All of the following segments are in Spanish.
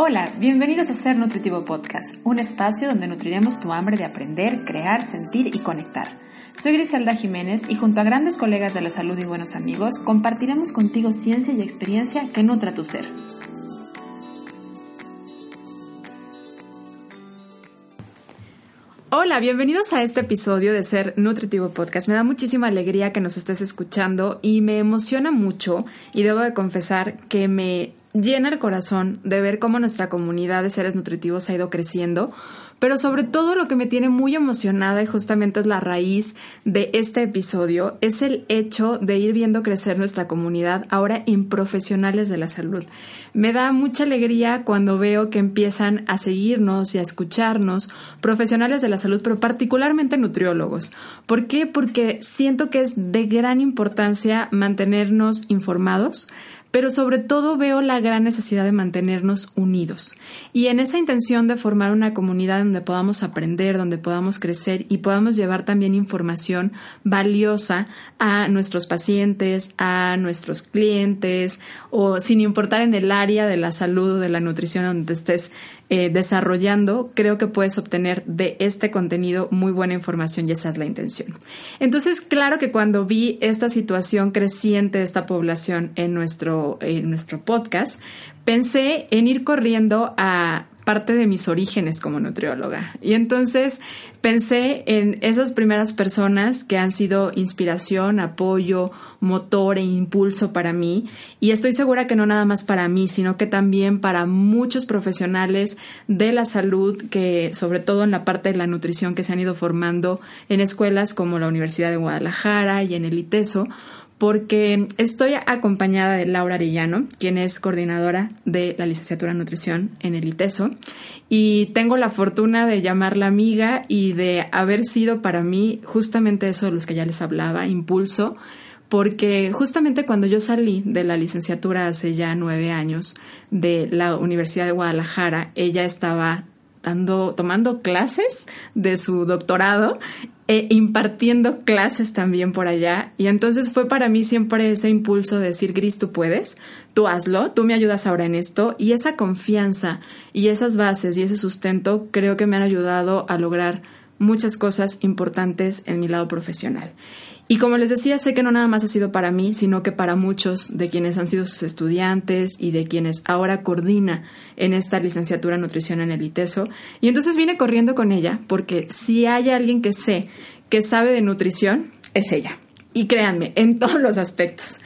Hola, bienvenidos a Ser Nutritivo Podcast, un espacio donde nutriremos tu hambre de aprender, crear, sentir y conectar. Soy Griselda Jiménez y junto a grandes colegas de la salud y buenos amigos compartiremos contigo ciencia y experiencia que nutra tu ser. Hola, bienvenidos a este episodio de Ser Nutritivo Podcast. Me da muchísima alegría que nos estés escuchando y me emociona mucho y debo de confesar que me llena el corazón de ver cómo nuestra comunidad de seres nutritivos ha ido creciendo pero sobre todo lo que me tiene muy emocionada y justamente es la raíz de este episodio, es el hecho de ir viendo crecer nuestra comunidad ahora en profesionales de la salud. Me da mucha alegría cuando veo que empiezan a seguirnos y a escucharnos profesionales de la salud, pero particularmente nutriólogos. ¿Por qué? Porque siento que es de gran importancia mantenernos informados, pero sobre todo veo la gran necesidad de mantenernos unidos. Y en esa intención de formar una comunidad donde podamos aprender, donde podamos crecer y podamos llevar también información valiosa a nuestros pacientes, a nuestros clientes o sin importar en el área de la salud o de la nutrición donde estés eh, desarrollando, creo que puedes obtener de este contenido muy buena información y esa es la intención. Entonces, claro que cuando vi esta situación creciente de esta población en nuestro, en nuestro podcast, pensé en ir corriendo a parte de mis orígenes como nutrióloga. Y entonces pensé en esas primeras personas que han sido inspiración, apoyo, motor e impulso para mí. Y estoy segura que no nada más para mí, sino que también para muchos profesionales de la salud que, sobre todo en la parte de la nutrición, que se han ido formando en escuelas como la Universidad de Guadalajara y en el ITESO porque estoy acompañada de Laura Arellano, quien es coordinadora de la licenciatura en nutrición en el ITESO, y tengo la fortuna de llamarla amiga y de haber sido para mí justamente eso de los que ya les hablaba, impulso, porque justamente cuando yo salí de la licenciatura hace ya nueve años de la Universidad de Guadalajara, ella estaba tomando clases de su doctorado e impartiendo clases también por allá. Y entonces fue para mí siempre ese impulso de decir, Gris, tú puedes, tú hazlo, tú me ayudas ahora en esto. Y esa confianza y esas bases y ese sustento creo que me han ayudado a lograr muchas cosas importantes en mi lado profesional. Y como les decía, sé que no nada más ha sido para mí, sino que para muchos de quienes han sido sus estudiantes y de quienes ahora coordina en esta licenciatura en nutrición en el ITESO. Y entonces vine corriendo con ella, porque si hay alguien que sé que sabe de nutrición, es ella. Y créanme, en todos los aspectos.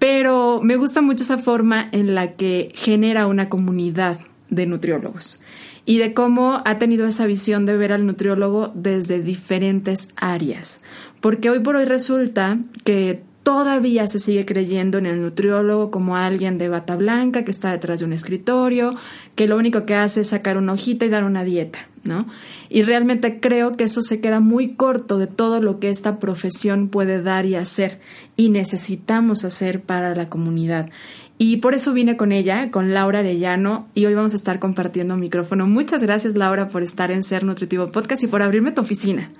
Pero me gusta mucho esa forma en la que genera una comunidad de nutriólogos y de cómo ha tenido esa visión de ver al nutriólogo desde diferentes áreas. Porque hoy por hoy resulta que todavía se sigue creyendo en el nutriólogo como alguien de bata blanca que está detrás de un escritorio, que lo único que hace es sacar una hojita y dar una dieta, ¿no? Y realmente creo que eso se queda muy corto de todo lo que esta profesión puede dar y hacer y necesitamos hacer para la comunidad. Y por eso vine con ella, con Laura Arellano, y hoy vamos a estar compartiendo micrófono. Muchas gracias, Laura, por estar en Ser Nutritivo Podcast y por abrirme tu oficina.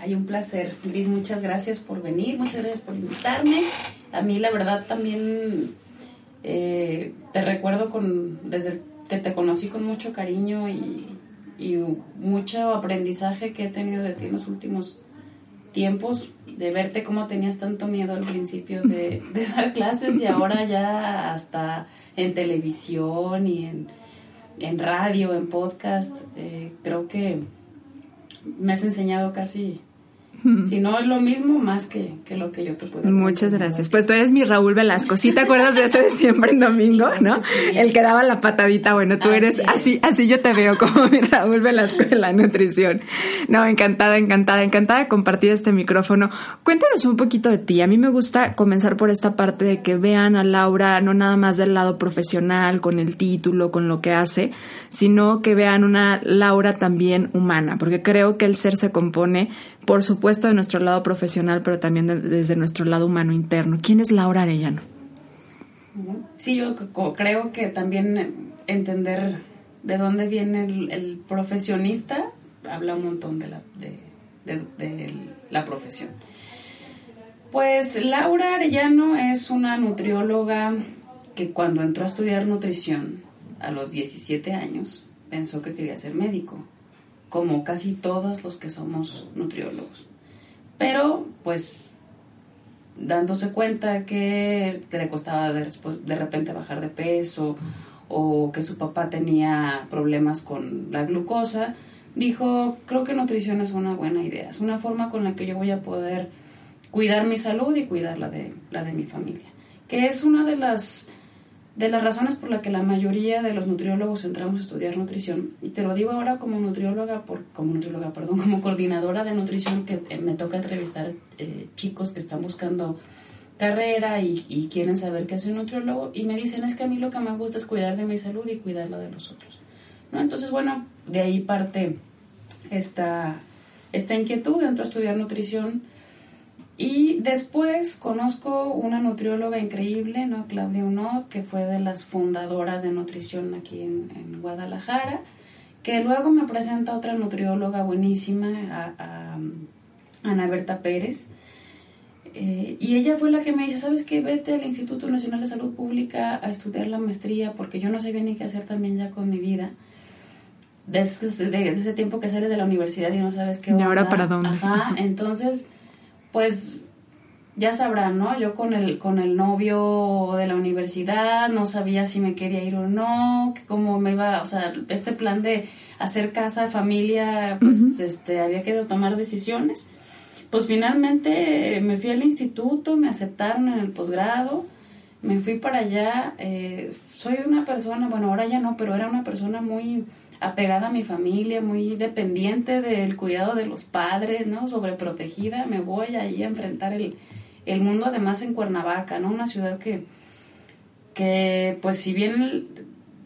Hay un placer, Gris, muchas gracias por venir, muchas gracias por invitarme. A mí, la verdad, también eh, te recuerdo con, desde que te conocí con mucho cariño y, y mucho aprendizaje que he tenido de ti en los últimos tiempos de verte cómo tenías tanto miedo al principio de, dar clases y ahora ya hasta en televisión y en, en radio, en podcast, eh, creo que me has enseñado casi si no es lo mismo, más que, lo que yo te puedo Muchas gracias. Pues tú eres mi Raúl Velasco. ¿Sí te acuerdas de ese de siempre en domingo, no? El que daba la patadita. Bueno, tú eres así, así yo te veo como mi Raúl Velasco de la nutrición. No, encantada, encantada, encantada de compartir este micrófono. Cuéntanos un poquito de ti. A mí me gusta comenzar por esta parte de que vean a Laura no nada más del lado profesional, con el título, con lo que hace, sino que vean una Laura también humana, porque creo que el ser se compone por supuesto de nuestro lado profesional, pero también desde nuestro lado humano interno. ¿Quién es Laura Arellano? Sí, yo creo que también entender de dónde viene el, profesionista habla un montón de la, de la profesión. Pues Laura Arellano es una nutrióloga que cuando entró a estudiar nutrición a los 17 años, pensó que quería ser médico, como casi todos los que somos nutriólogos. Pero, pues, dándose cuenta que, le costaba de, de repente bajar de peso o que su papá tenía problemas con la glucosa, dijo, creo que nutrición es una buena idea, es una forma con la que yo voy a poder cuidar mi salud y cuidar la de, la de mi familia, que es una de las, de las razones por la que la mayoría de los nutriólogos entramos a estudiar nutrición. Y te lo digo ahora como nutrióloga, por, como nutrióloga, perdón, como coordinadora de nutrición, que eh, me toca entrevistar eh, chicos que están buscando carrera y, y, quieren saber qué hace un nutriólogo y me dicen es que a mí lo que me gusta es cuidar de mi salud y cuidar la de los otros. ¿no? Entonces, bueno, de ahí parte esta, esta inquietud, entro a estudiar nutrición y después conozco una nutrióloga increíble, ¿no? Claudia Unot, que fue de las fundadoras de nutrición aquí en, Guadalajara, que luego me presenta otra nutrióloga buenísima, a, Ana Berta Pérez, eh, y ella fue la que me dice, ¿sabes qué? Vete al Instituto Nacional de Salud Pública a estudiar la maestría, porque yo no sabía ni qué hacer también ya con mi vida desde, de, ese tiempo que sales de la universidad y no sabes qué ¿Y ahora para dónde? Ajá, entonces, pues ya sabrán, ¿no? Yo con el, con el novio de la universidad no sabía si me quería ir o no, cómo me iba, o sea, este plan de hacer casa, familia, pues este, había que tomar decisiones. Pues finalmente me fui al instituto, me aceptaron en el posgrado, me fui para allá, eh, soy una persona, bueno, ahora ya no, pero era una persona muy apegada a mi familia, muy dependiente del cuidado de los padres, ¿no? Sobreprotegida, me voy ahí a enfrentar el, el mundo además en Cuernavaca, ¿no? Una ciudad que, que pues si bien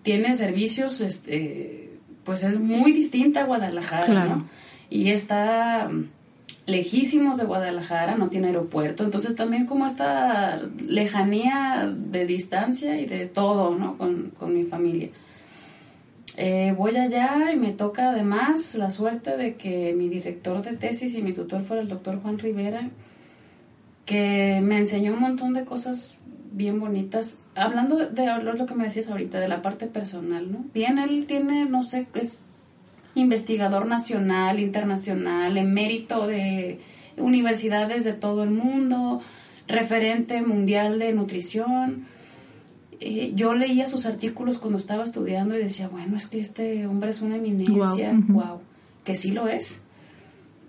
tiene servicios, este, pues es muy distinta a Guadalajara, ¿no? Y está lejísimos de Guadalajara, no tiene aeropuerto, entonces también como esta lejanía de distancia y de todo, ¿no? Con, con mi familia. Eh, voy allá y me toca además la suerte de que mi director de tesis y mi tutor fuera el doctor Juan Rivera, que me enseñó un montón de cosas bien bonitas. Hablando de, lo que me decías ahorita, de la parte personal, ¿no? Bien, él tiene, no sé, es investigador nacional, internacional, emérito de universidades de todo el mundo, referente mundial de nutrición eh, yo leía sus artículos cuando estaba estudiando y decía, bueno, es que este hombre es una eminencia, wow, que sí lo es.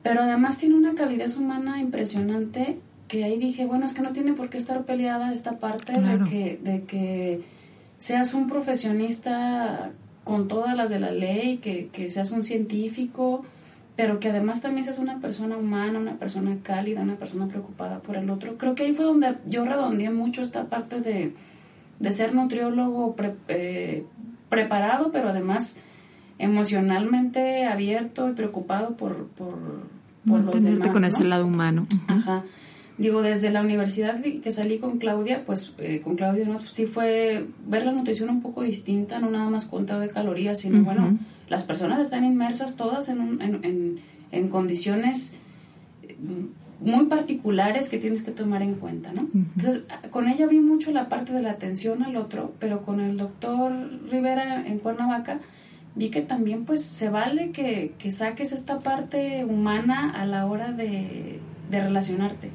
Pero además tiene una calidez humana impresionante que ahí dije, bueno, es que no tiene por qué estar peleada esta parte de, que, de que seas un profesionista con todas las de la ley, que, que seas un científico, pero que además también seas una persona humana, una persona cálida, una persona preocupada por el otro. Creo que ahí fue donde yo redondeé mucho esta parte de, de ser nutriólogo eh, preparado, pero además emocionalmente abierto y preocupado por, por, por los demás. con ese lado humano. Ajá. Digo, desde la universidad que salí con Claudia, pues eh, con Claudia ¿no? sí fue ver la nutrición un poco distinta, no nada más contado de calorías, sino bueno, las personas están inmersas todas en, un, en, en, en condiciones muy particulares que tienes que tomar en cuenta, ¿no? Entonces, con ella vi mucho la parte de la atención al otro, pero con el doctor Rivera en Cuernavaca vi que también pues se vale que, saques esta parte humana a la hora de, relacionarte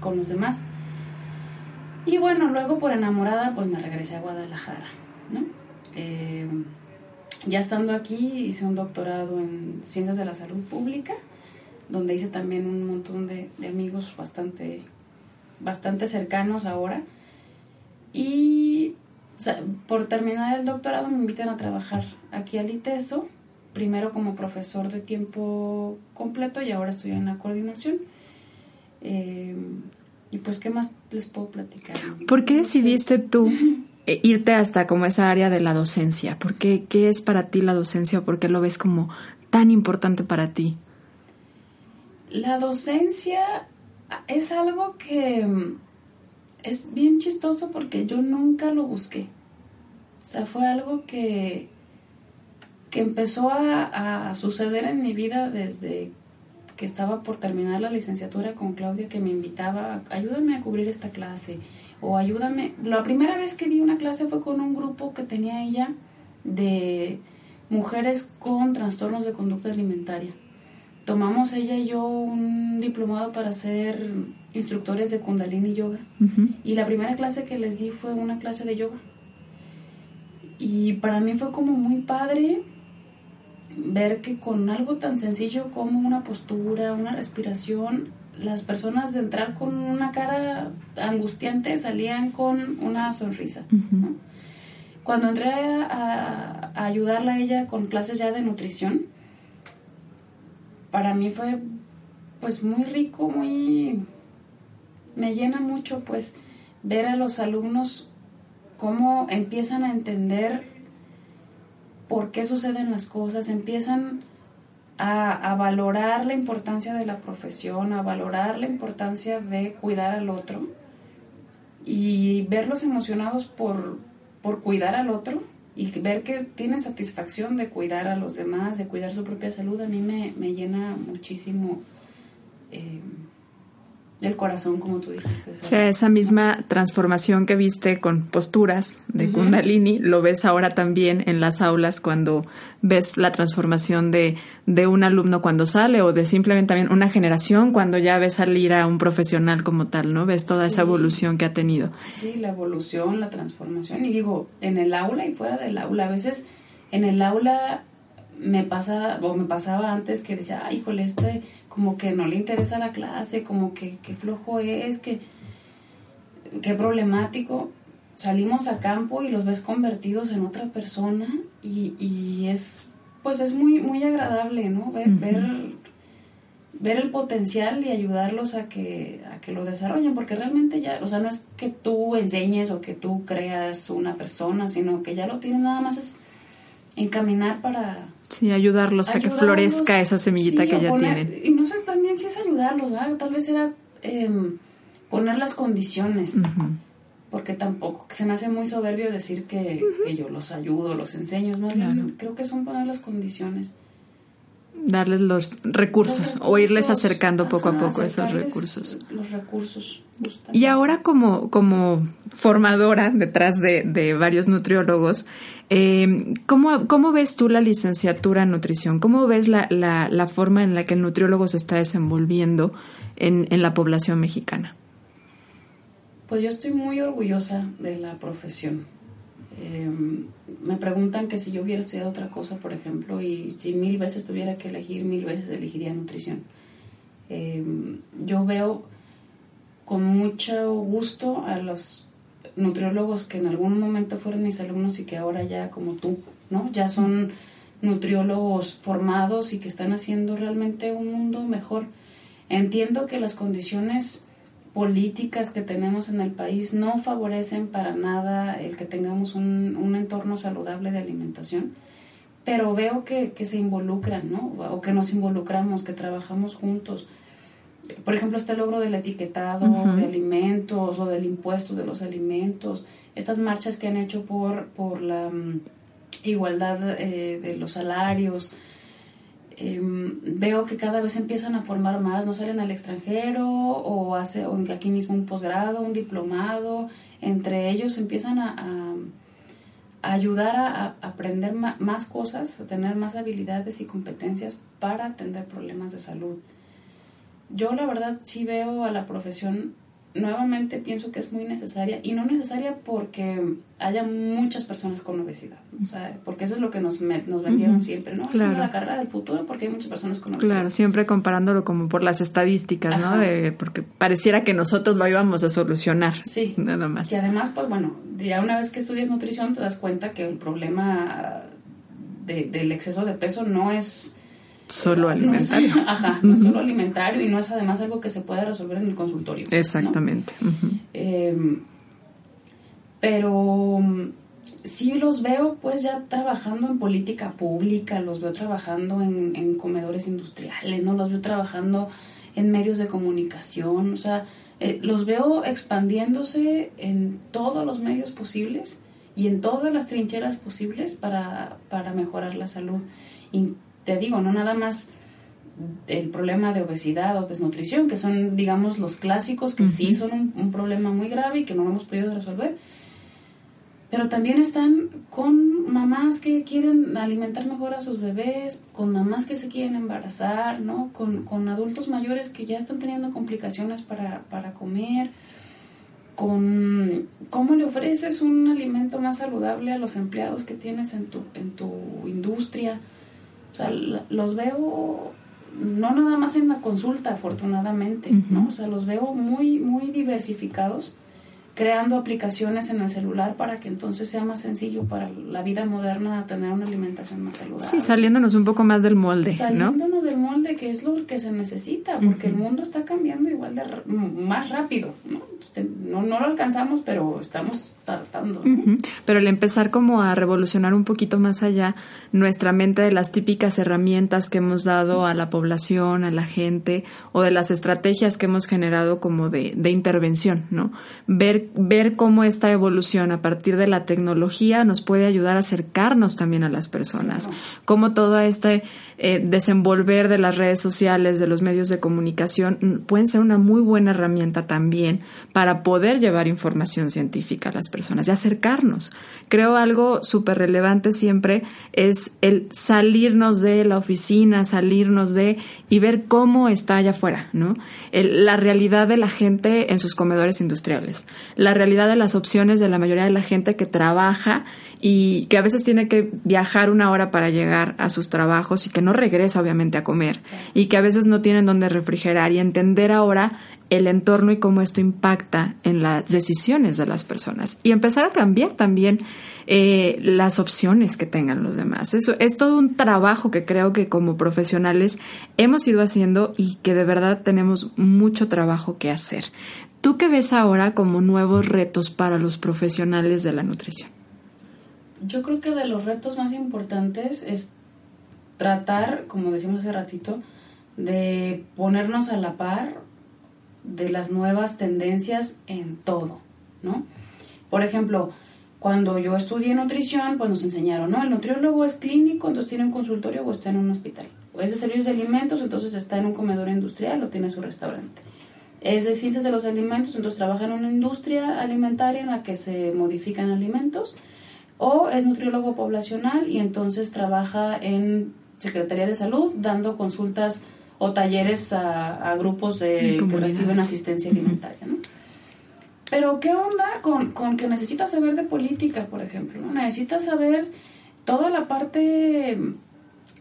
con los demás. Y bueno, luego por enamorada pues me regresé a Guadalajara, ¿no? Eh, ya estando aquí hice un doctorado en Ciencias de la Salud Pública donde hice también un montón de, amigos bastante, bastante cercanos ahora. Y por terminar el doctorado me invitan a trabajar aquí al ITESO, primero como profesor de tiempo completo y ahora estoy en la coordinación. Eh, y pues, ¿qué más les puedo platicar? ¿Por qué decidiste tú eh, irte hasta como esa área de la docencia? ¿Por qué, ¿Qué es para ti la docencia? ¿Por qué lo ves como tan importante para ti? La docencia es algo que mm, es bien chistoso porque yo nunca lo busqué. O sea, fue algo que, que empezó a, suceder en mi vida desde que estaba por terminar la licenciatura con Claudia, que me invitaba, ayúdame a cubrir esta clase, o ayúdame. La primera vez que di una clase fue con un grupo que tenía ella de mujeres con trastornos de conducta alimentaria. Tomamos ella y yo un diplomado para ser instructores de Kundalini Yoga. Y la primera clase que les di fue una clase de yoga. Y para mí fue como muy padre ver que con algo tan sencillo como una postura, una respiración, las personas de entrar con una cara angustiante salían con una sonrisa. Cuando entré a, a, ayudarla a ella con clases ya de nutrición, para mí fue pues muy rico, muy... me llena mucho pues ver a los alumnos cómo empiezan a entender por qué suceden las cosas, empiezan a, valorar la importancia de la profesión, a valorar la importancia de cuidar al otro y verlos emocionados por, por cuidar al otro y ver que tienen satisfacción de cuidar a los demás, de cuidar su propia salud, a mí me, me llena muchísimo. Eh, el corazón, como tú dijiste. O sea, esa misma transformación que viste con posturas de Kundalini, lo ves ahora también en las aulas cuando ves la transformación de, de un alumno cuando sale o de simplemente también una generación cuando ya ves salir a un profesional como tal, ¿no? Ves toda esa evolución que ha tenido. Sí, la evolución, la transformación. Y digo, en el aula y fuera del aula, a veces en el aula me pasa o me pasaba antes que decía, ay, híjole, este como que no le interesa la clase, como que, qué flojo es, que qué problemático. Salimos a campo y los ves convertidos en otra persona y, y es, pues es muy, muy agradable, ¿no? Ver, ver, ver el potencial y ayudarlos a que, a que lo desarrollen, porque realmente ya, o sea, no es que tú enseñes o que tú creas una persona, sino que ya lo tienen nada más es encaminar para, Sí, ayudarlos, a que florezca esa semillita que ya tienen. Y no sé también si es ayudarlos, ¿verdad? Tal vez era em, poner las condiciones. Porque tampoco, se me hace muy soberbio decir que, yo los ayudo, los enseño. Más creo que son poner las condiciones. Darles los recursos, o irles acercando poco a poco esos recursos. Los recursos. Y ahora como, como formadora detrás de, de varios nutriólogos, eh, ¿cómo, ¿cómo, ves tú la licenciatura en nutrición? ¿Cómo ves la, la, la forma en la que el nutriólogo se está desenvolviendo en, en, la población mexicana? Pues yo estoy muy orgullosa de la profesión. Eh, me preguntan que si yo hubiera estudiado otra cosa, por ejemplo, y si mil veces tuviera que elegir, mil veces elegiría nutrición. Eh, yo veo con mucho gusto a los nutriólogos que en algún momento fueron mis alumnos y que ahora ya como tú, ¿no? Ya son nutriólogos formados y que están haciendo realmente un mundo mejor. Entiendo que las condiciones políticas que tenemos en el país no favorecen para nada el que tengamos un, un entorno saludable de alimentación, pero veo que, que se involucran, ¿no? O que nos involucramos, que trabajamos juntos por ejemplo, este logro del etiquetado de alimentos o del impuesto de los alimentos, estas marchas que han hecho por, por la mm, igualdad eh, de los salarios. Em, veo que cada vez empiezan a formar más, no salen al extranjero o, hace, o aquí mismo un posgrado, un diplomado, entre ellos empiezan a, ayudar a, a aprender más cosas, a tener más habilidades y competencias para atender problemas de salud. Yo la verdad sí veo a la profesión, nuevamente pienso que es muy necesaria y no necesaria porque haya muchas personas con obesidad, o sea, porque eso es lo que nos, nos vendieron siempre, ¿no? Claro. Es la carrera del futuro porque hay muchas personas con obesidad. Claro, siempre comparándolo como por las estadísticas, ¿no? De, porque pareciera que nosotros lo íbamos a solucionar. Sí. Nada más. Y además, pues bueno, ya una vez que estudias nutrición te das cuenta que el problema de, del exceso de peso no es Solo alimentario. ajá, no es solo alimentario y no es además algo que se puede resolver en el consultorio. Exactamente. Em, pero mm, sí los veo pues ya trabajando en política pública, los veo trabajando en, comedores industriales, ¿no? Los veo trabajando en medios de comunicación, o sea, eh, los veo expandiéndose en todos los medios posibles y en todas las trincheras posibles para, para mejorar la salud te digo, no nada más el problema de obesidad o desnutrición, que son, digamos, los clásicos que sí son un, problema muy grave y que no hemos podido resolver, pero también están con mamás que quieren alimentar mejor a sus bebés, con mamás que se quieren embarazar, ¿no? Con, con adultos mayores que ya están teniendo complicaciones para, para comer, con cómo le ofreces un alimento más saludable a los empleados que tienes en tu, en tu industria. O sea, los veo no nada más en la consulta, afortunadamente, ¿no? O sea, los veo muy, muy diversificados creando aplicaciones en el celular para que entonces sea más sencillo para la vida moderna tener una alimentación más saludable. Sí, saliéndonos un poco más del molde, saliéndonos del molde que es lo que se necesita, porque el mundo está cambiando igual de más rápido, ¿no? Este, ¿no? No, lo alcanzamos, pero estamos tratando. Pero el empezar como a revolucionar un poquito más allá nuestra mente de las típicas herramientas que hemos dado a la población, a la gente, o de las estrategias que hemos generado como de, de intervención, ¿no? Ver ver, cómo esta evolución a partir de la tecnología nos puede ayudar a acercarnos también a las personas, cómo todo este eh, desenvolver de las redes sociales, de los medios de comunicación, pueden ser una muy buena herramienta también para poder llevar información científica a las personas y acercarnos. Creo algo súper relevante siempre es el salirnos de la oficina, salirnos de y ver cómo está allá afuera, ¿no? la realidad de la gente en sus comedores industriales, la realidad de las opciones de la mayoría de la gente que trabaja y que a veces tiene que viajar una hora para llegar a sus trabajos y que no regresa obviamente a comer y que a veces no tienen dónde refrigerar y entender ahora el entorno y cómo esto impacta en las decisiones de las personas y empezar a cambiar también eh, las opciones que tengan los demás. Eso es todo un trabajo que creo que como profesionales hemos ido haciendo y que de verdad tenemos mucho trabajo que hacer. ¿Tú qué ves ahora como nuevos retos para los profesionales de la nutrición? Yo creo que de los retos más importantes es tratar, como decimos hace ratito, de ponernos a la par de las nuevas tendencias en todo, ¿no? Por ejemplo, cuando yo estudié nutrición, pues nos enseñaron, ¿no? El nutriólogo es clínico, entonces tiene un consultorio o está en un hospital. Es de servicios de alimentos, entonces está en un comedor industrial o tiene su restaurante es de ciencias de los alimentos, entonces trabaja en una industria alimentaria en la que se modifican alimentos, o es nutriólogo poblacional y entonces trabaja en Secretaría de Salud dando consultas o talleres a, grupos de, que reciben asistencia alimentaria. ¿no? Pero ¿qué onda con, con, que necesitas saber de política, por ejemplo? ¿no? Necesitas saber toda la parte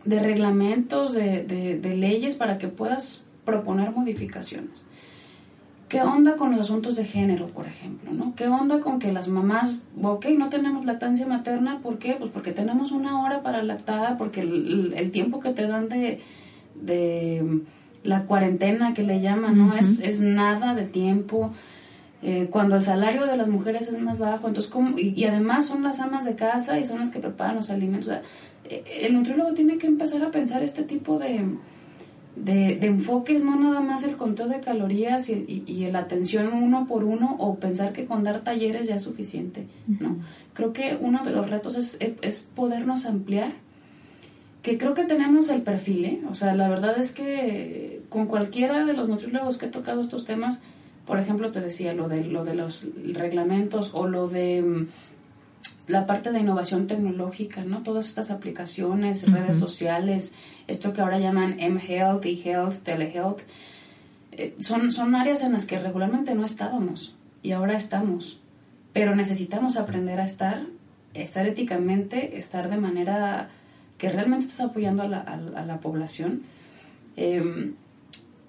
de reglamentos, de, de leyes para que puedas proponer modificaciones. ¿Qué onda con los asuntos de género, por ejemplo? ¿no? ¿Qué onda con que las mamás, ok, no tenemos lactancia materna? ¿Por qué? Pues porque tenemos una hora para lactar, porque el, tiempo que te dan de, de la cuarentena que le llaman, ¿no? es, es nada de tiempo. Eh, cuando el salario de las mujeres es más bajo, entonces, ¿cómo? Y, además son las amas de casa y son las que preparan los alimentos. Eh, el nutriólogo tiene que empezar a pensar este tipo de de, de, enfoques, no nada más el conteo de calorías y, y, la atención uno por uno o pensar que con dar talleres ya es suficiente, ¿no? Creo que uno de los retos es, es podernos ampliar, que creo que tenemos el perfil, ¿eh? O sea, la verdad es que con cualquiera de los nutriólogos que he tocado estos temas, por ejemplo, te decía lo de, lo de los reglamentos o lo de mm, la parte de innovación tecnológica, ¿no? Todas estas aplicaciones, redes sociales, esto que ahora llaman mHealth, eHealth, telehealth, eh, son, son áreas en las que regularmente no estábamos y ahora estamos. Pero necesitamos aprender a estar, estar éticamente, estar de manera que realmente estás apoyando a la, a, la población. Em,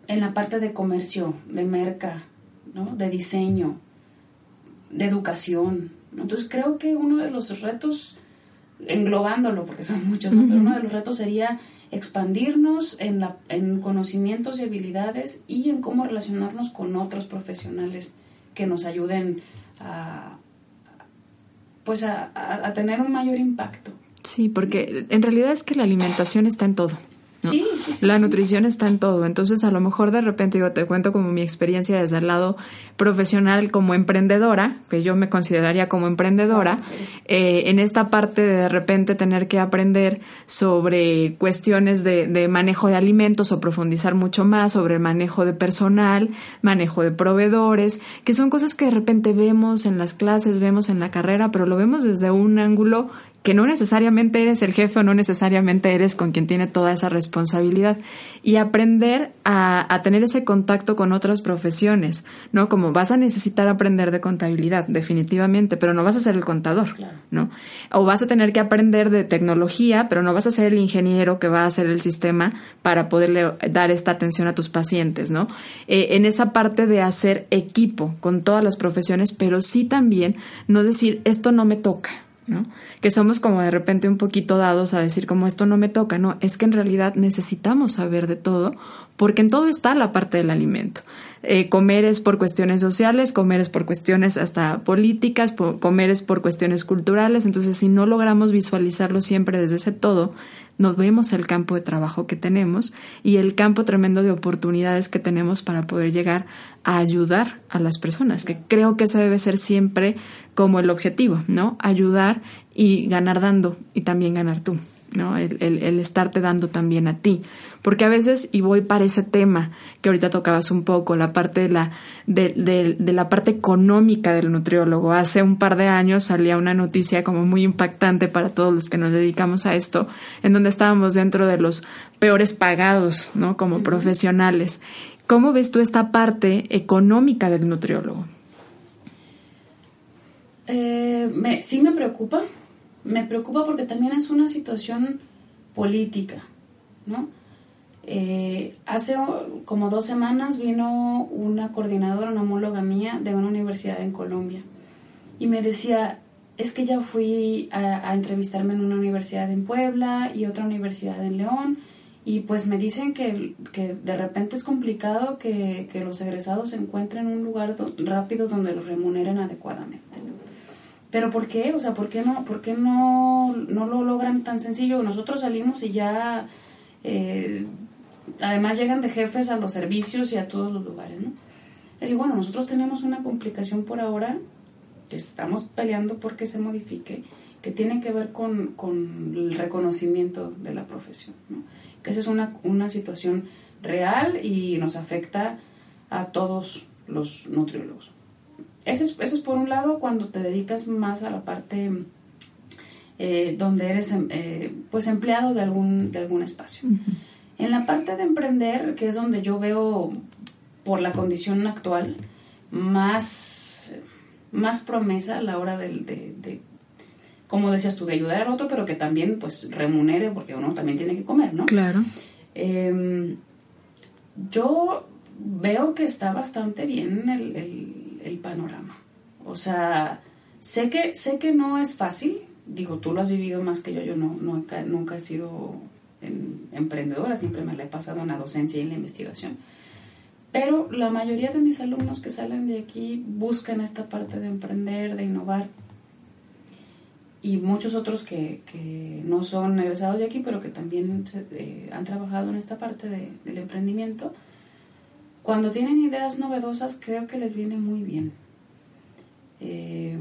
en la parte de comercio, de merca, ¿no? de diseño, de educación, entonces creo que uno de los retos, englobándolo, porque son muchos, pero uno de los retos sería expandirnos en, la, en conocimientos y habilidades y en cómo relacionarnos con otros profesionales que nos ayuden a, pues a, a tener un mayor impacto. Sí, porque en realidad es que la alimentación está en todo la nutrición está en todo. Entonces, a lo mejor de repente, digo, te cuento como mi experiencia desde el lado profesional como emprendedora, que yo me consideraría como emprendedora, eh, en esta parte de de repente tener que aprender sobre cuestiones de, de manejo de alimentos o profundizar mucho más sobre el manejo de personal, manejo de proveedores, que son cosas que de repente vemos en las clases, vemos en la carrera, pero lo vemos desde un ángulo que no necesariamente eres el jefe o no necesariamente eres con quien tiene toda esa responsabilidad y aprender a, tener ese contacto con otras profesiones, ¿no? Como vas a necesitar aprender de contabilidad, definitivamente, pero no vas a ser el contador, ¿no? O vas a tener que aprender de tecnología, pero no vas a ser el ingeniero que va a hacer el sistema para poderle dar esta atención a tus pacientes, ¿no? Eh, en esa parte de hacer equipo con todas las profesiones, pero sí también no decir, esto no me toca, Que somos como de repente un poquito dados a decir como esto no me toca, no, es que en realidad necesitamos saber de todo porque en todo está la parte del alimento. Eh, comer es por cuestiones sociales, comer es por cuestiones hasta políticas, comer es por cuestiones culturales, entonces si no logramos visualizarlo siempre desde ese todo, nos vemos el campo de trabajo que tenemos y el campo tremendo de oportunidades que tenemos para poder llegar a ayudar a las personas, que creo que ese debe ser siempre como el objetivo, ¿no? Ayudar y ganar dando y también ganar tú. ¿no? El, el, estarte dando también a ti. Porque a veces, y voy para ese tema que ahorita tocabas un poco, la parte de la, de, de, la parte económica del nutriólogo. Hace un par de años salía una noticia como muy impactante para todos los que nos dedicamos a esto, en donde estábamos dentro de los peores pagados, ¿no? Como profesionales. ¿Cómo ves tú esta parte económica del nutriólogo? Eh, me, sí me preocupa, me preocupa porque también es una situación política, ¿no? Eh, hace como dos semanas vino una coordinadora, una homóloga mía de una universidad en Colombia y me decía, es que ya fui a, entrevistarme en una universidad en Puebla y otra universidad en León y pues me dicen que, que de repente es complicado que, que, los egresados encuentren en un lugar rápido donde los remuneren adecuadamente. Pero ¿por qué? O sea, ¿por qué no, por qué no, no lo logran tan sencillo? Nosotros salimos y ya, eh, además llegan de jefes a los servicios y a todos los lugares, ¿no? Le digo, bueno, nosotros tenemos una complicación por ahora, que estamos peleando porque se modifique, que tiene que ver con, con el reconocimiento de la profesión, ¿no? Esa es una, una situación real y nos afecta a todos los nutriólogos. Eso es, eso es por un lado cuando te dedicas más a la parte eh, donde eres em, eh, pues empleado de algún, de algún espacio. En la parte de emprender, que es donde yo veo por la condición actual más, más promesa a la hora de, de, como decías tú, de ayudar al otro, pero que también pues remunere, porque uno también tiene que comer, ¿no? Claro. Em, yo veo que está bastante bien el el panorama. O sea, sé que, sé que no es fácil, digo, tú lo has vivido más que yo, yo no, nunca, he sido emprendedora, siempre me la he pasado en la docencia y en la investigación. Pero la mayoría de mis alumnos que salen de aquí buscan esta parte de emprender, de innovar. Y muchos otros que, que no son egresados de aquí, pero que también eh, han trabajado en esta parte de, del emprendimiento, cuando tienen ideas novedosas, creo que les viene muy bien. Eh,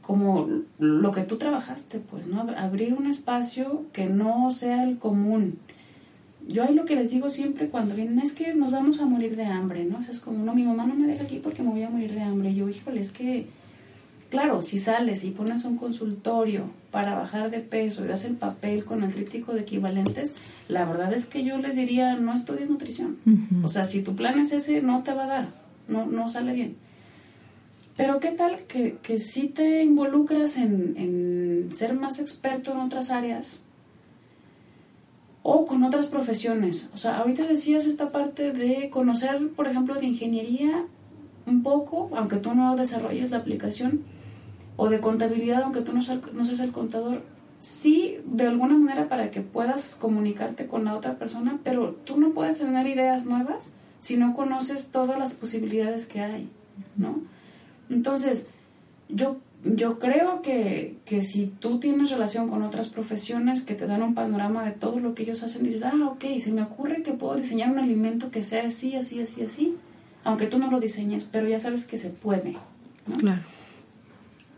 como lo que tú trabajaste, pues, ¿no? Abrir un espacio que no sea el común. Yo ahí lo que les digo siempre cuando vienen es que nos vamos a morir de hambre, ¿no? Es como, no, mi mamá no me deja aquí porque me voy a morir de hambre. Y yo, híjole, es que Claro, si sales y pones un consultorio para bajar de peso y das el papel con el tríptico de equivalentes, la verdad es que yo les diría, no estudies nutrición. O sea, si tu plan es ese, no te va a dar, no, no sale bien. Pero qué tal que, que si te involucras en, en ser más experto en otras áreas o con otras profesiones. O sea, ahorita decías esta parte de conocer, por ejemplo, de ingeniería un poco, aunque tú no desarrolles la aplicación, o de contabilidad, aunque tú no, no seas el contador, sí, de alguna manera para que puedas comunicarte con la otra persona, pero tú no puedes tener ideas nuevas si no conoces todas las posibilidades que hay, ¿no? Entonces, yo, yo creo que, que si tú tienes relación con otras profesiones que te dan un panorama de todo lo que ellos hacen, dices, ah, ok, se me ocurre que puedo diseñar un alimento que sea así, así, así, así, aunque tú no lo diseñes, pero ya sabes que se puede, ¿no? Claro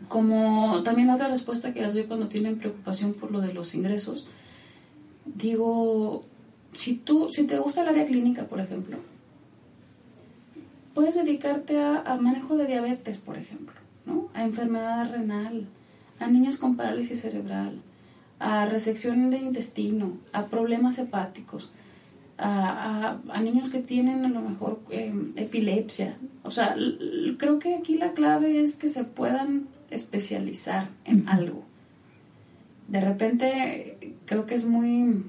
como también otra respuesta que les doy cuando tienen preocupación por lo de los ingresos, digo, si tú, si te gusta el área clínica, por ejemplo, puedes dedicarte a, manejo de diabetes, por ejemplo, ¿no? A enfermedad renal, a niños con parálisis cerebral, a resección de intestino, a problemas hepáticos, a, a, niños que tienen a lo mejor em, epilepsia. O sea, creo que aquí la clave es que se puedan especializar en algo. De repente creo que es muy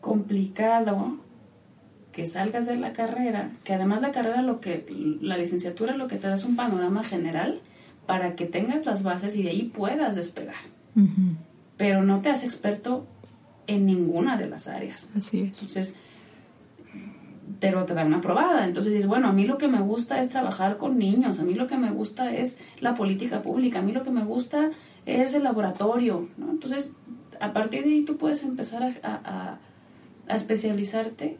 complicado que salgas de la carrera, que además la carrera lo que la licenciatura lo que te da es un panorama general para que tengas las bases y de ahí puedas despegar. Pero no te hace experto en ninguna de las áreas. Así es. Entonces, pero te da una probada. Entonces dices, bueno, a mí lo que me gusta es trabajar con niños, a mí lo que me gusta es la política pública, a mí lo que me gusta es el laboratorio, ¿no? Entonces, a partir de ahí tú puedes empezar a, a, especializarte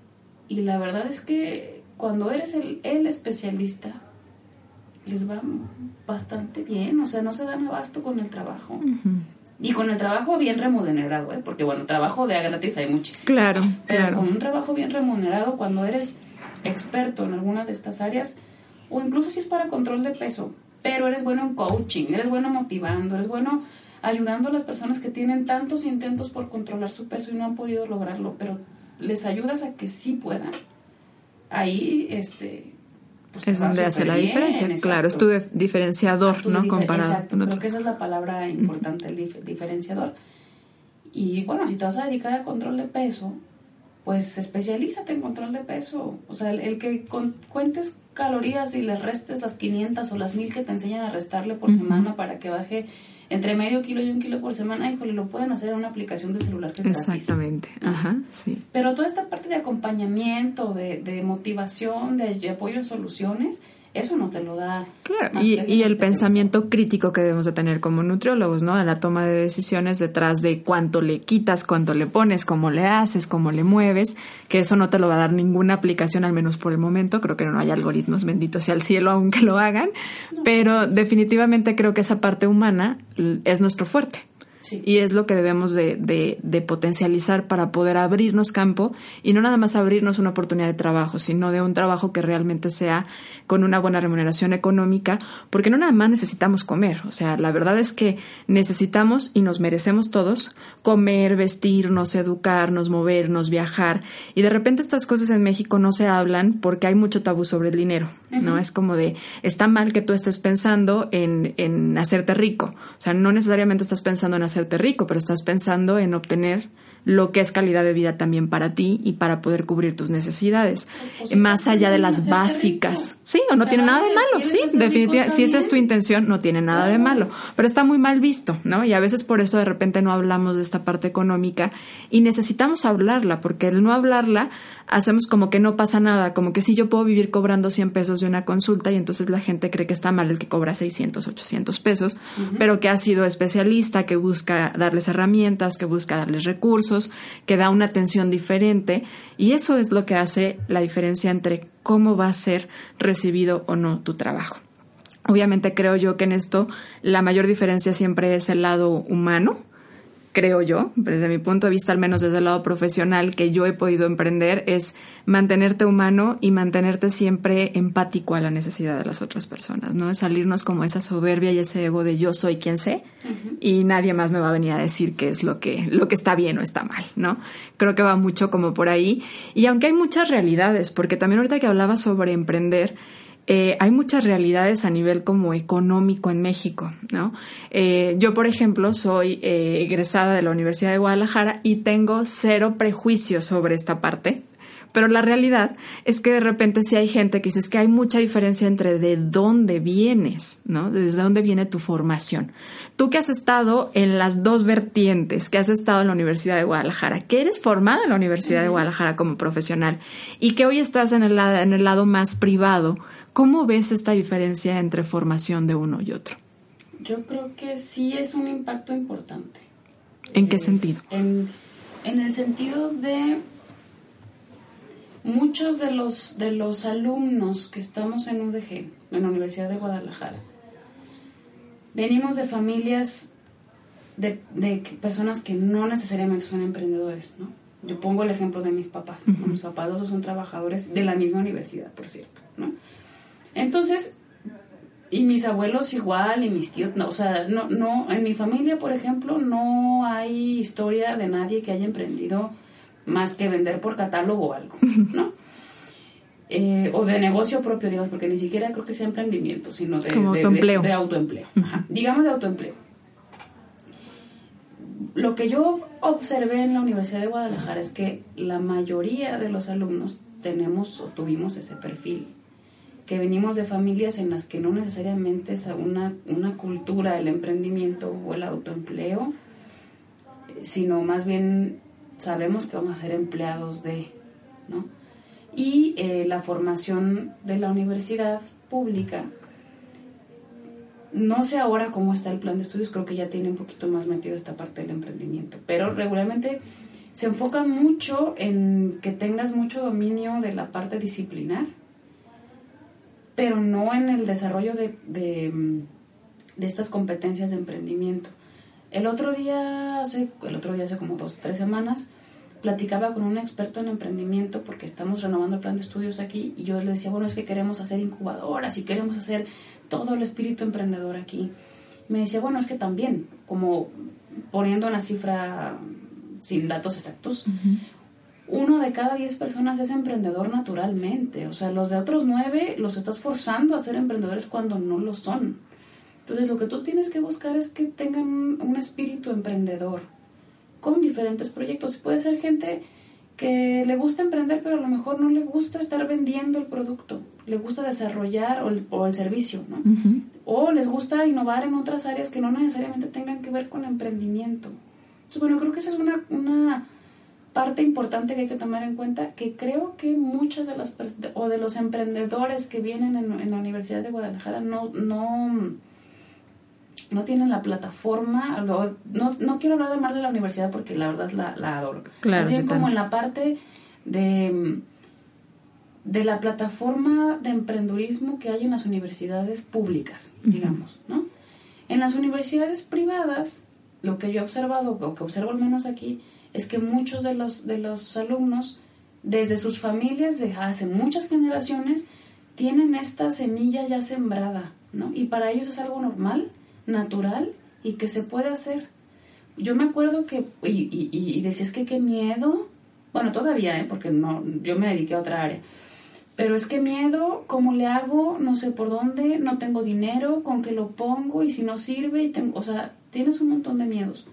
y la verdad es que cuando eres el, el especialista, les va bastante bien, o sea, no se dan abasto con el trabajo. Y con el trabajo bien remunerado, ¿eh? porque bueno, trabajo de gratis hay muchísimo. Claro, Pero con un trabajo bien remunerado, cuando eres experto en alguna de estas áreas, o incluso si es para control de peso, pero eres bueno en coaching, eres bueno motivando, eres bueno ayudando a las personas que tienen tantos intentos por controlar su peso y no han podido lograrlo, pero les ayudas a que sí puedan. Ahí, este, pues es donde hace la diferencia, claro, es tu diferenciador, ¿no? Comparado. Exacto, creo que esa es la palabra importante, el diferenciador. Y bueno, si te vas a dedicar a control de peso, pues especialízate en control de peso. O sea, el, que cuentes calorías y le restes las 500 o las 1000 que te enseñan a restarle por semana para que baje entre medio kilo y un kilo por semana, híjole, lo pueden hacer en una aplicación de celular que es Exactamente, ajá, sí. Pero toda esta parte de acompañamiento, de, de motivación, de, apoyo a soluciones, eso no te lo da. Claro, y, y el pensamiento crítico que debemos de tener como nutriólogos, ¿no? En la toma de decisiones detrás de cuánto le quitas, cuánto le pones, cómo le haces, cómo le mueves, que eso no te lo va a dar ninguna aplicación, al menos por el momento. Creo que no hay algoritmos, benditos sea el cielo, aunque lo hagan. Pero definitivamente creo que esa parte humana es nuestro fuerte. Y es lo que debemos de, de, potencializar para poder abrirnos campo y no nada más abrirnos una oportunidad de trabajo, sino de un trabajo que realmente sea con una buena remuneración económica, porque no nada más necesitamos comer. O sea, la verdad es que necesitamos y nos merecemos todos comer, vestirnos, educarnos, movernos, viajar. Y de repente estas cosas en México no se hablan porque hay mucho tabú sobre el dinero, ¿no? Es como de, está mal que tú estés pensando en, en hacerte rico. O sea, no necesariamente estás pensando en hacer hacerte rico, pero estás pensando en obtener lo que es calidad de vida también para ti y para poder cubrir tus necesidades, pues más allá de las básicas. Sí, o no tiene nada de malo, sí, definitivamente, si esa es tu intención, no tiene nada de malo, pero está muy mal visto, ¿no? Y a veces por eso de repente no hablamos de esta parte económica y necesitamos hablarla, porque el no hablarla hacemos como que no pasa nada, como que si yo puedo vivir cobrando 100 pesos de una consulta y entonces la gente cree que está mal el que cobra 600, 800 pesos, pero que ha sido especialista, que busca darles herramientas, que busca darles recursos, que da una atención diferente y eso es lo que hace la diferencia entre cómo va a ser recibido o no tu trabajo. Obviamente creo yo que en esto la mayor diferencia siempre es el lado humano, creo yo, desde mi punto de vista, al menos desde el lado profesional que yo he podido emprender, es mantenerte humano y mantenerte siempre empático a la necesidad de las otras personas, ¿no? Es salirnos como esa soberbia y ese ego de yo soy quien sé y nadie más me va a venir a decir qué es lo que, lo que está bien o está mal, ¿no? Creo que va mucho como por ahí. Y aunque hay muchas realidades, porque también ahorita que hablaba sobre emprender, eh, hay muchas realidades a nivel como económico en México, ¿no? Eh, yo, por ejemplo, soy eh, egresada de la Universidad de Guadalajara y tengo cero prejuicios sobre esta parte, pero la realidad es que de repente sí hay gente que dice es que hay mucha diferencia entre de dónde vienes, ¿no? Desde dónde viene tu formación. Tú que has estado en las dos vertientes, que has estado en la Universidad de Guadalajara, que eres formada en la Universidad de Guadalajara como profesional y que hoy estás en el, en el lado más privado, ¿Cómo ves esta diferencia entre formación de uno y otro? Yo creo que sí es un impacto importante. ¿En qué eh, sentido? En, el sentido de muchos de los, de los alumnos que estamos en UDG, en la Universidad de Guadalajara, venimos de familias de, personas que no necesariamente son emprendedores, ¿no? Yo pongo el ejemplo de mis papás. Mis papás dos son trabajadores de la misma universidad, por cierto, ¿no? Entonces, y mis abuelos igual, y mis tíos, no, o sea, no, no, en mi familia, por ejemplo, no hay historia de nadie que haya emprendido más que vender por catálogo o algo, ¿no? Eh, o de negocio propio, digamos, porque ni siquiera creo que sea emprendimiento, sino de, autoempleo. De, autoempleo. Digamos de autoempleo. Lo que yo observé en la Universidad de Guadalajara es que la mayoría de los alumnos tenemos o tuvimos ese perfil que venimos de familias en las que no necesariamente es una, una cultura del emprendimiento o el autoempleo, sino más bien sabemos que vamos a ser empleados de, ¿no? Y eh, la formación de la universidad pública, no sé ahora cómo está el plan de estudios, creo que ya tiene un poquito más metido esta parte del emprendimiento, pero regularmente se enfocan mucho en que tengas mucho dominio de la parte disciplinar, pero no en el desarrollo de, de, estas competencias de emprendimiento. El otro día, hace, el otro día hace como dos, tres semanas, platicaba con un experto en emprendimiento porque estamos renovando el plan de estudios aquí y yo le decía, bueno, es que queremos hacer incubadoras y queremos hacer todo el espíritu emprendedor aquí. Me decía, bueno, es que también, como poniendo una cifra sin datos exactos, uno de cada diez personas es emprendedor naturalmente. O sea, los de otros nueve los estás forzando a ser emprendedores cuando no lo son. Entonces, lo que tú tienes que buscar es que tengan un, espíritu emprendedor con diferentes proyectos. Puede ser gente que le gusta emprender, pero a lo mejor no le gusta estar vendiendo el producto, le gusta desarrollar o el, o el servicio, ¿no? O les gusta innovar en otras áreas que no necesariamente tengan que ver con emprendimiento. Entonces, bueno, creo que esa es una, una parte importante que hay que tomar en cuenta, que creo que muchas de las o de los emprendedores que vienen en, la Universidad de Guadalajara no, no, no tienen la plataforma, no, no quiero hablar de más de la universidad porque la verdad la, la adoro. Claro. Bien como en la parte de, de la plataforma de emprendurismo que hay en las universidades públicas, digamos, ¿no? En las universidades privadas, lo que yo he observado, o que observo al menos aquí, es que muchos de los, de los alumnos, desde sus familias de hace muchas generaciones, tienen esta semilla ya sembrada, ¿no? Y para ellos es algo normal, natural y que se puede hacer. Yo me acuerdo que, y, y, y decías que qué miedo, bueno, todavía, ¿eh? porque no, yo me dediqué a otra área, pero es que miedo, ¿cómo le hago? No sé por dónde, no tengo dinero, con qué lo pongo y si no sirve, y tengo, o sea, tienes un montón de miedos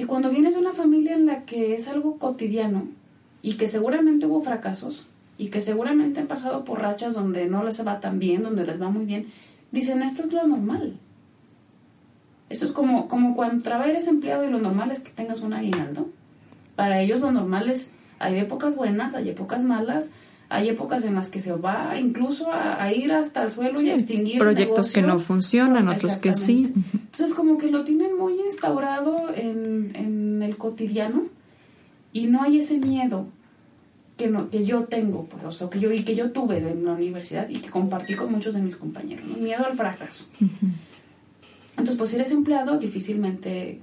que cuando vienes de una familia en la que es algo cotidiano y que seguramente hubo fracasos y que seguramente han pasado por rachas donde no les va tan bien, donde les va muy bien, dicen esto es lo normal. Esto es como, como cuando trabajas empleado y lo normal es que tengas un aguinaldo. Para ellos lo normal es, hay épocas buenas, hay épocas malas, hay épocas en las que se va incluso a, ir hasta el suelo y a extinguir proyectos que no funcionan, otros que sí. Entonces como que lo tienen muy instaurado en, en el cotidiano y no hay ese miedo que, no, que yo tengo, pues, o que yo, y que yo tuve en la universidad y que compartí con muchos de mis compañeros, miedo al fracaso. Entonces, pues si eres empleado, difícilmente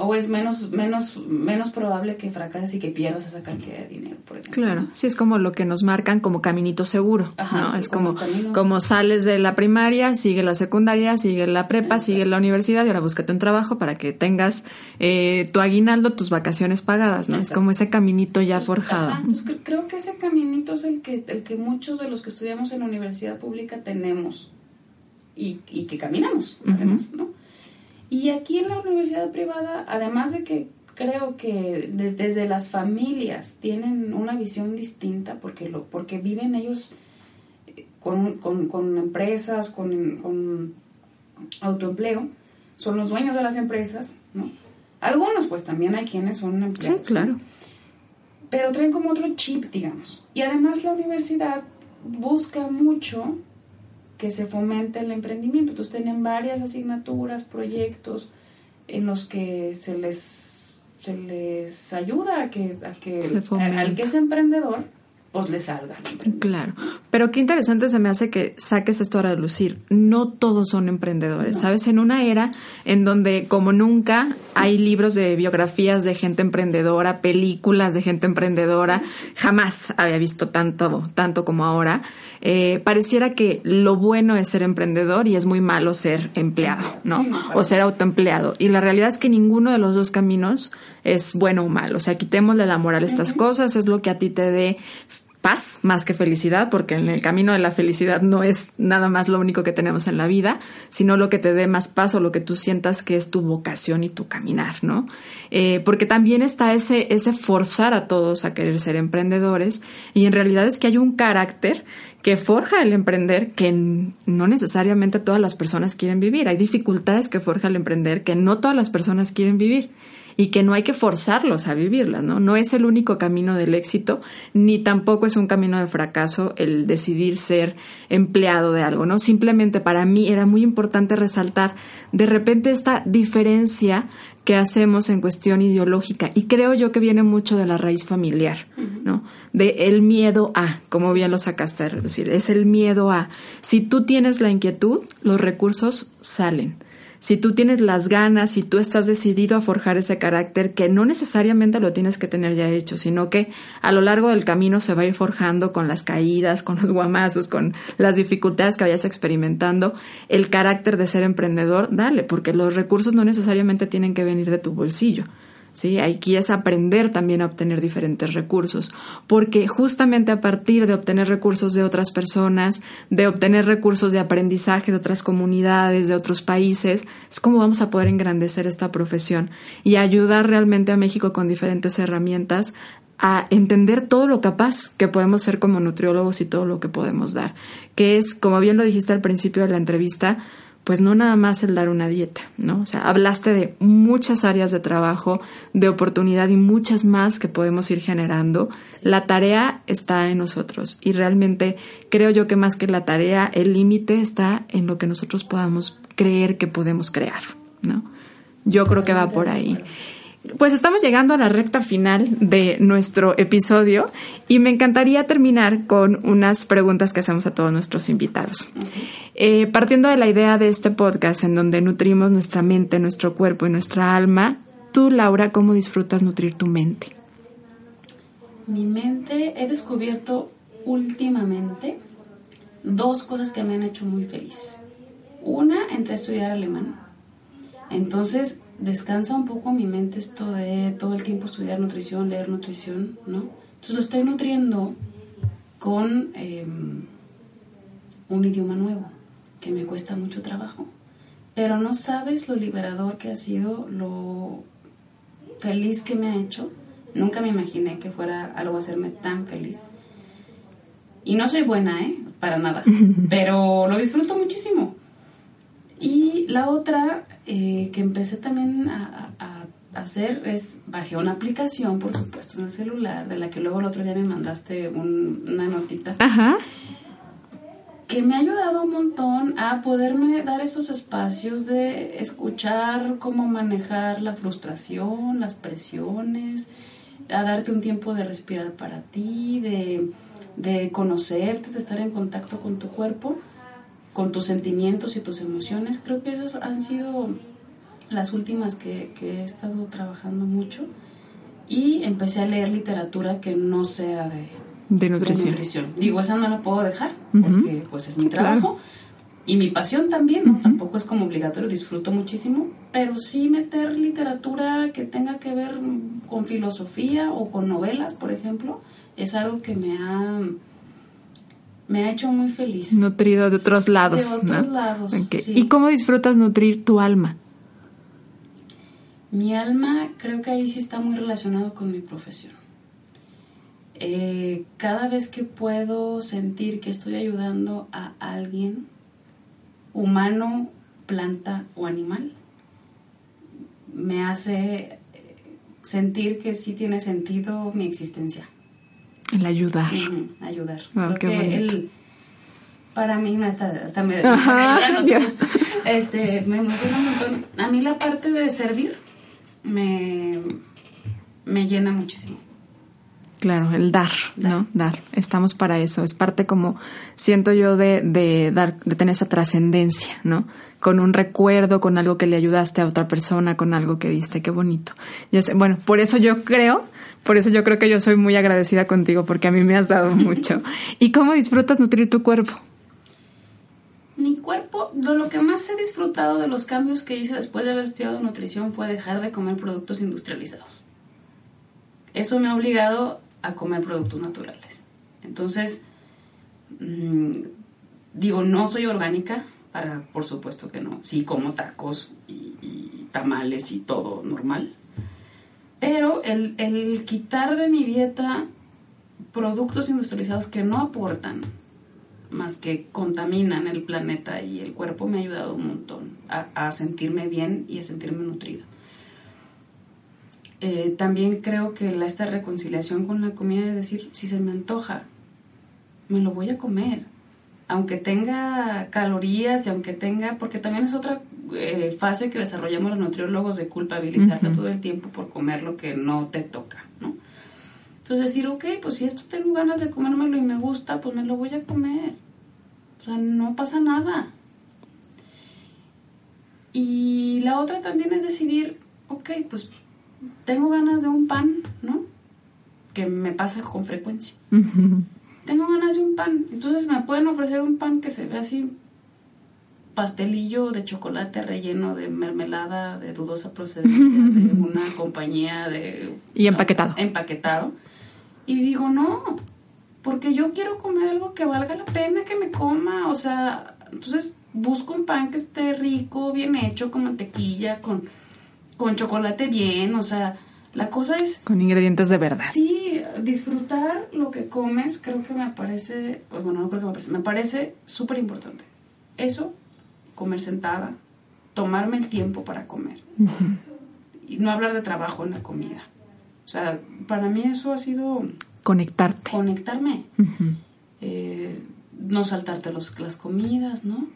o es menos, menos, menos probable que fracases y que pierdas esa cantidad de dinero, por ejemplo. Claro, sí, es como lo que nos marcan como caminito seguro, ¿no? Es como, como, sales de la primaria, sigue la secundaria, sigue la prepa, sigue la universidad y ahora búscate un trabajo para que tengas eh, tu aguinaldo, tus vacaciones pagadas, ¿no? Es como ese caminito ya forjado. entonces creo que ese caminito es el que, el que muchos de los que estudiamos en la universidad pública tenemos y, y que caminamos, además, ¿no? Y aquí en la universidad privada, además de que creo que desde las familias tienen una visión distinta porque, lo, porque viven ellos eh, con, con, empresas, con, con, autoempleo, son los dueños de las empresas, ¿no? Algunos pues también hay quienes son empleados. Sí, claro. Pero traen como otro chip, digamos. Y además la universidad busca mucho que se fomente el emprendimiento. Entonces tienen varias asignaturas, proyectos en los que se les, se les ayuda a que, a que al que es emprendedor pues le salga. Claro, pero qué interesante se me hace que saques esto a relucir. No todos son emprendedores, ¿sabes? En una era en donde como nunca hay libros de biografías de gente emprendedora, películas de gente emprendedora, jamás había visto tanto, tanto como ahora. Eh, pareciera que lo bueno es ser emprendedor y es muy malo ser empleado, ¿no? O ser autoempleado. Y la realidad es que ninguno de los dos caminos es bueno o malo. O sea, quitémosle la moral a estas cosas, es lo que a ti te dé paz más que felicidad, porque en el camino de la felicidad no es nada más lo único que tenemos en la vida, sino lo que te dé más paz o lo que tú sientas que es tu vocación y tu caminar, ¿no? Eh, porque también está ese, ese forzar a todos a querer ser emprendedores y en realidad es que hay un carácter que forja el emprender que no necesariamente todas las personas quieren vivir. Hay dificultades que forja el emprender que no todas las personas quieren vivir y que no hay que forzarlos a vivirlas, ¿no? No es el único camino del éxito, ni tampoco es un camino de fracaso el decidir ser empleado de algo, ¿no? Simplemente para mí era muy importante resaltar de repente esta diferencia que hacemos en cuestión ideológica y creo yo que viene mucho de la raíz familiar, ¿no? De el miedo a, como bien lo sacaste a reducir, es el miedo a. Si tú tienes la inquietud, los recursos salen si tú tienes las ganas, si tú estás decidido a forjar ese carácter, que no necesariamente lo tienes que tener ya hecho, sino que a lo largo del camino se va a ir forjando con las caídas, con los guamazos, con las dificultades que vayas experimentando, el carácter de ser emprendedor, dale, porque los recursos no necesariamente tienen que venir de tu bolsillo. ¿Sí? Aquí es aprender también a obtener diferentes recursos, porque justamente a partir de obtener recursos de otras personas, de obtener recursos de aprendizaje de otras comunidades, de otros países, es como vamos a poder engrandecer esta profesión y ayudar realmente a México con diferentes herramientas a entender todo lo capaz que podemos ser como nutriólogos y todo lo que podemos dar, que es, como bien lo dijiste al principio de la entrevista, pues no nada más el dar una dieta, ¿no? O sea, hablaste de muchas áreas de trabajo, de oportunidad y muchas más que podemos ir generando. La tarea está en nosotros y realmente creo yo que más que la tarea, el límite está en lo que nosotros podamos creer que podemos crear, ¿no? Yo creo que va por ahí. Pues estamos llegando a la recta final de nuestro episodio y me encantaría terminar con unas preguntas que hacemos a todos nuestros invitados. Eh, partiendo de la idea de este podcast en donde nutrimos nuestra mente, nuestro cuerpo y nuestra alma, tú, Laura, ¿cómo disfrutas nutrir tu mente? Mi mente he descubierto últimamente dos cosas que me han hecho muy feliz. Una, entré a estudiar alemán. Entonces, descansa un poco mi mente esto de todo el tiempo estudiar nutrición, leer nutrición, ¿no? Entonces lo estoy nutriendo con em, un idioma nuevo, que me cuesta mucho trabajo. Pero no sabes lo liberador que ha sido, lo feliz que me ha hecho. Nunca me imaginé que fuera algo a hacerme tan feliz. Y no soy buena, ¿eh? Para nada. Pero lo disfruto muchísimo. Y la otra eh, que empecé también a, hacer es, bajé una aplicación, por supuesto, en el celular, de la que luego el otro día me mandaste una notita. Que me ha ayudado un montón a poderme dar esos espacios de escuchar cómo manejar la frustración, las presiones, a darte un tiempo de respirar para ti, de, de conocerte, de estar en contacto con tu cuerpo con tus sentimientos y tus emociones. Creo que esas han sido las últimas que, he estado trabajando mucho. Y empecé a leer literatura que no sea de, de, nutrición. Digo, esa no la puedo dejar porque pues es mi trabajo. Y mi pasión también, Tampoco es como obligatorio, disfruto muchísimo, pero sí meter literatura que tenga que ver con filosofía o con novelas, por ejemplo, es algo que me ha me ha hecho muy feliz. Nutrido de otros lados. De otros lados. ¿Y cómo disfrutas nutrir tu alma? Mi alma creo que ahí sí está muy relacionado con mi profesión. Eh, cada vez que puedo sentir que estoy ayudando a alguien, humano, planta o animal, me hace sentir que sí tiene sentido mi existencia. El ayudar. ayudar. Ah, para mí, hasta, hasta me, este, me emociona un montón. A mí la parte de servir me, me llena muchísimo. Claro, el dar, ¿no? Dar. Estamos para eso. Es parte como, siento yo, de, de dar, de tener esa trascendencia, ¿no? Con un recuerdo, con algo que le ayudaste a otra persona, con algo que diste. Qué bonito. Yo sé, bueno, por eso yo creo, por eso yo creo que yo soy muy agradecida contigo, porque a mí me has dado mucho. ¿Y cómo disfrutas nutrir tu cuerpo? Mi cuerpo, lo, que más he disfrutado de los cambios que hice después de haber estudiado nutrición fue dejar de comer productos industrializados. Eso me ha obligado a comer productos naturales. Entonces, mm, digo, no soy orgánica, para, por supuesto que no. Sí, como tacos y, tamales y todo normal. Pero el, quitar de mi dieta productos industrializados que no aportan más que contaminan el planeta y el cuerpo me ha ayudado un montón a sentirme bien y a sentirme nutrida. Eh, también creo que la, esta reconciliación con la comida es decir, si se me antoja, me lo voy a comer. Aunque tenga calorías y aunque tenga, porque también es otra eh, fase que desarrollamos los nutriólogos de culpabilizarte todo el tiempo por comer lo que no te toca, ¿no? Entonces decir, ok, pues si esto tengo ganas de comérmelo y me gusta, pues me lo voy a comer. O sea, no pasa nada. Y la otra también es decidir, ok, pues tengo ganas de un pan, ¿no? Que me pasa con frecuencia. Tengo ganas de un pan. Entonces me pueden ofrecer un pan que se ve así pastelillo de chocolate relleno de mermelada de dudosa procedencia de una compañía de... Y empaquetado. empaquetado. Y digo, no, porque yo quiero comer algo que valga la pena que me coma. O sea, entonces busco un pan que esté rico, bien hecho, con mantequilla, con con chocolate bien, o sea, la cosa es... Con ingredientes de verdad. Sí, disfrutar lo que comes creo que me parece, pues, bueno, no creo que me parece, me parece súper importante. Eso, comer sentada, tomarme el tiempo para comer. Y no hablar de trabajo en la comida. O sea, para mí eso ha sido... Conectarte. Conectarme. Eh, no saltarte los, las comidas, ¿no?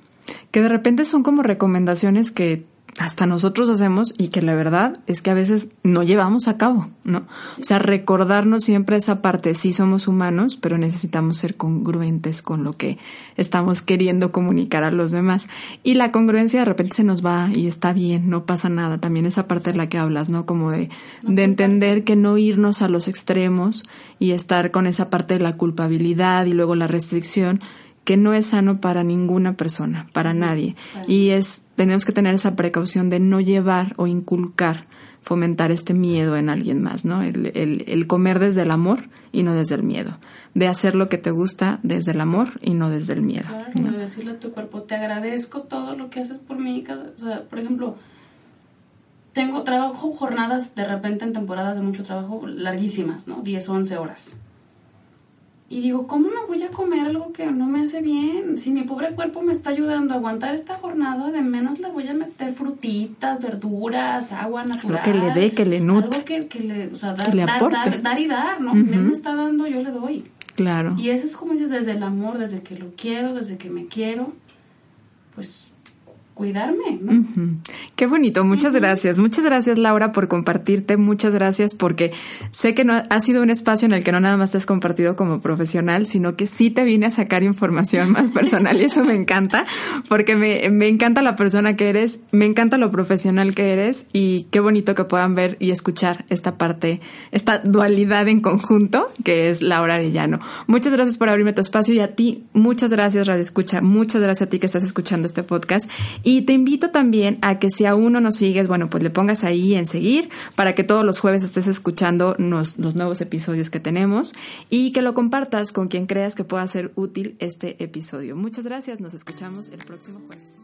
Que de repente son como recomendaciones que hasta nosotros hacemos y que la verdad es que a veces no llevamos a cabo, ¿no? O sea, recordarnos siempre esa parte, sí somos humanos, pero necesitamos ser congruentes con lo que estamos queriendo comunicar a los demás. Y la congruencia de repente se nos va y está bien, no pasa nada. También esa parte de la que hablas, ¿no? Como de, de entender que no irnos a los extremos y estar con esa parte de la culpabilidad y luego la restricción, que no es sano para ninguna persona, para nadie. Y es, tenemos que tener esa precaución de no llevar o inculcar, fomentar este miedo en alguien más, ¿no? El, el, comer desde el amor y no desde el miedo. De hacer lo que te gusta desde el amor y no desde el miedo. Claro, de decirle a tu cuerpo, te agradezco todo lo que haces por mí. o sea, por ejemplo, tengo trabajo jornadas de repente en temporadas de mucho trabajo larguísimas, ¿no? 10, 11 horas y digo, ¿cómo me voy a comer algo que no me hace bien? Si mi pobre cuerpo me está ayudando a aguantar esta jornada, de menos le voy a meter frutitas, verduras, agua natural. Algo que le dé, que le nutre. Algo que, que le, o sea, dar, dar, dar, y dar, ¿no? me está dando, yo le doy. Claro. Y eso es como dices, desde el amor, desde que lo quiero, desde que me quiero, pues cuidarme. Qué bonito, muchas gracias. Muchas gracias Laura por compartirte, muchas gracias porque sé que no ha sido un espacio en el que no nada más te has compartido como profesional, sino que sí te vine a sacar información más personal y eso me encanta porque me, me encanta la persona que eres, me encanta lo profesional que eres y qué bonito que puedan ver y escuchar esta parte, esta dualidad en conjunto que es Laura Arellano. Muchas gracias por abrirme tu espacio y a ti, muchas gracias Radio Escucha, muchas gracias a ti que estás escuchando este podcast y te invito también a que si aún no nos sigues, bueno, pues le pongas ahí en seguir para que todos los jueves estés escuchando los, los nuevos episodios que tenemos y que lo compartas con quien creas que pueda ser útil este episodio. Muchas gracias, nos escuchamos el próximo jueves.